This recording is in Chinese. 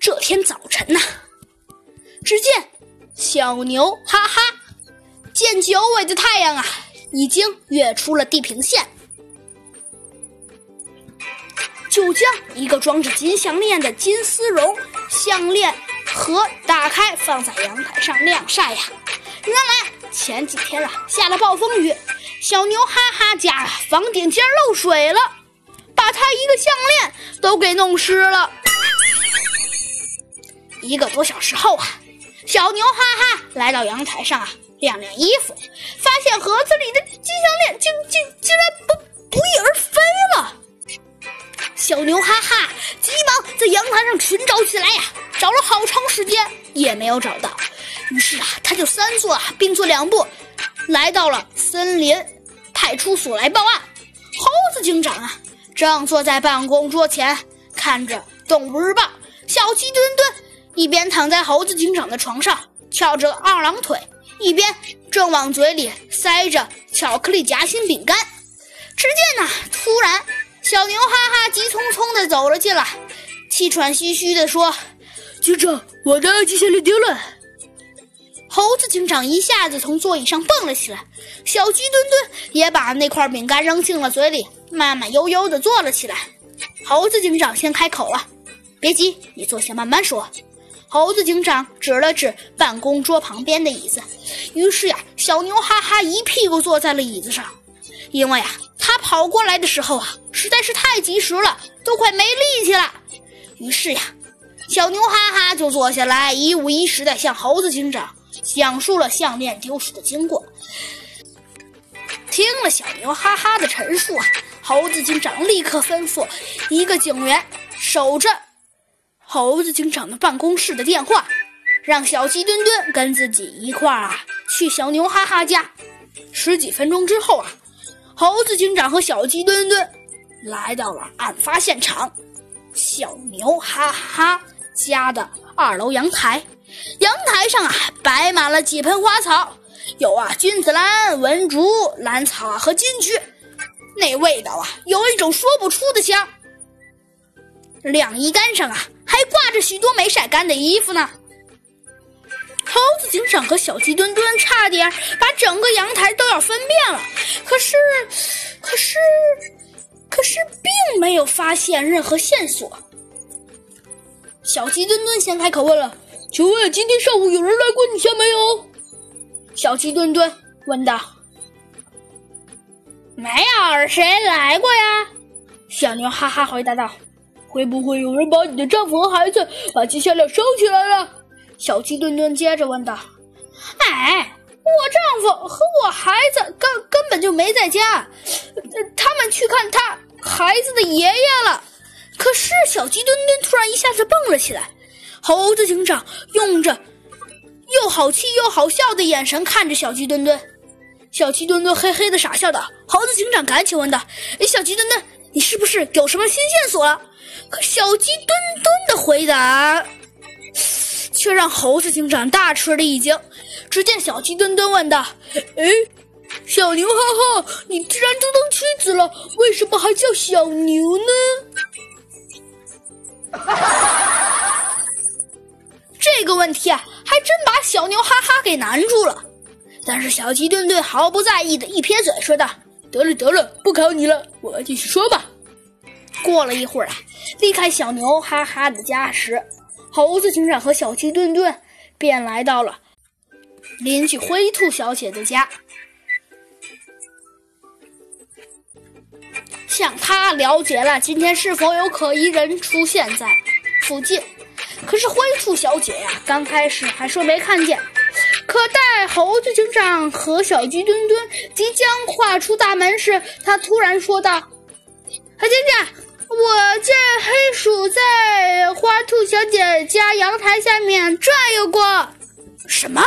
这天早晨呐，只见小牛哈哈见九尾的太阳啊，已经跃出了地平线，就将一个装着金项链的金丝绒项链盒打开，放在阳台上晾晒呀。原来前几天啊，下了暴风雨，小牛哈哈家房顶尖漏水了，把他一个项链都给弄湿了。一个多小时后啊，小牛哈哈来到阳台上啊，晾晾衣服，发现盒子里的金项链竟竟竟然不不翼而飞了。小牛哈哈急忙在阳台上寻找起来呀，找了好长时间也没有找到。于是啊，他就三步啊并作两步，来到了森林派出所来报案。猴子警长啊，正坐在办公桌前看着《动物日报》，小鸡墩墩。一边躺在猴子警长的床上翘着二郎腿，一边正往嘴里塞着巧克力夹心饼干。只见呐，突然小牛哈哈急匆匆地走了进来，气喘吁吁地说：“警长，我的金项链丢了。”猴子警长一下子从座椅上蹦了起来，小鸡墩墩也把那块饼干扔进了嘴里，慢慢悠悠地坐了起来。猴子警长先开口了：“别急，你坐下，慢慢说。”猴子警长指了指办公桌旁边的椅子，于是呀，小牛哈哈一屁股坐在了椅子上，因为啊，他跑过来的时候啊，实在是太及时了，都快没力气了。于是呀，小牛哈哈就坐下来，一五一十地向猴子警长讲述了项链丢失的经过。听了小牛哈哈的陈述啊，猴子警长立刻吩咐一个警员守着。猴子警长的办公室的电话，让小鸡墩墩跟自己一块儿啊去小牛哈哈家。十几分钟之后啊，猴子警长和小鸡墩墩来到了案发现场——小牛哈哈家的二楼阳台。阳台上啊摆满了几盆花草，有啊君子兰、文竹、兰草和金桔，那味道啊有一种说不出的香。晾衣杆上啊。还挂着许多没晒干的衣服呢。猴子警长和小鸡墩墩差点把整个阳台都要分辨了，可是，可是，可是并没有发现任何线索。小鸡墩墩先开口问了：“请问今天上午有人来过你家没有？”小鸡墩墩问道：“没有，谁来过呀？”小牛哈哈回答道。会不会有人把你的丈夫和孩子把金项链收起来了？小鸡墩墩接着问道。哎，我丈夫和我孩子根根本就没在家，他们去看他孩子的爷爷了。可是小鸡墩墩突然一下子蹦了起来，猴子警长用着又好气又好笑的眼神看着小鸡墩墩，小鸡墩墩嘿嘿的傻笑道。猴子警长赶紧问道：“哎，小鸡墩墩，你是不是有什么新线索了？”可小鸡墩墩的回答，却让猴子警长大吃了一惊。只见小鸡墩墩问道：“哎，小牛哈哈，你既然都当妻子了，为什么还叫小牛呢？” 这个问题啊，还真把小牛哈哈给难住了。但是小鸡墩墩毫不在意的一撇嘴，说道：“得了得了，不考你了，我继续说吧。”过了一会儿啊，离开小牛哈哈的家时，猴子警长和小鸡墩墩便来到了邻居灰兔小姐的家，向她了解了今天是否有可疑人出现在附近。可是灰兔小姐呀，刚开始还说没看见，可待猴子警长和小鸡墩墩即将跨出大门时，她突然说道：“黑警长。”我见黑鼠在花兔小姐家阳台下面转悠过。什么？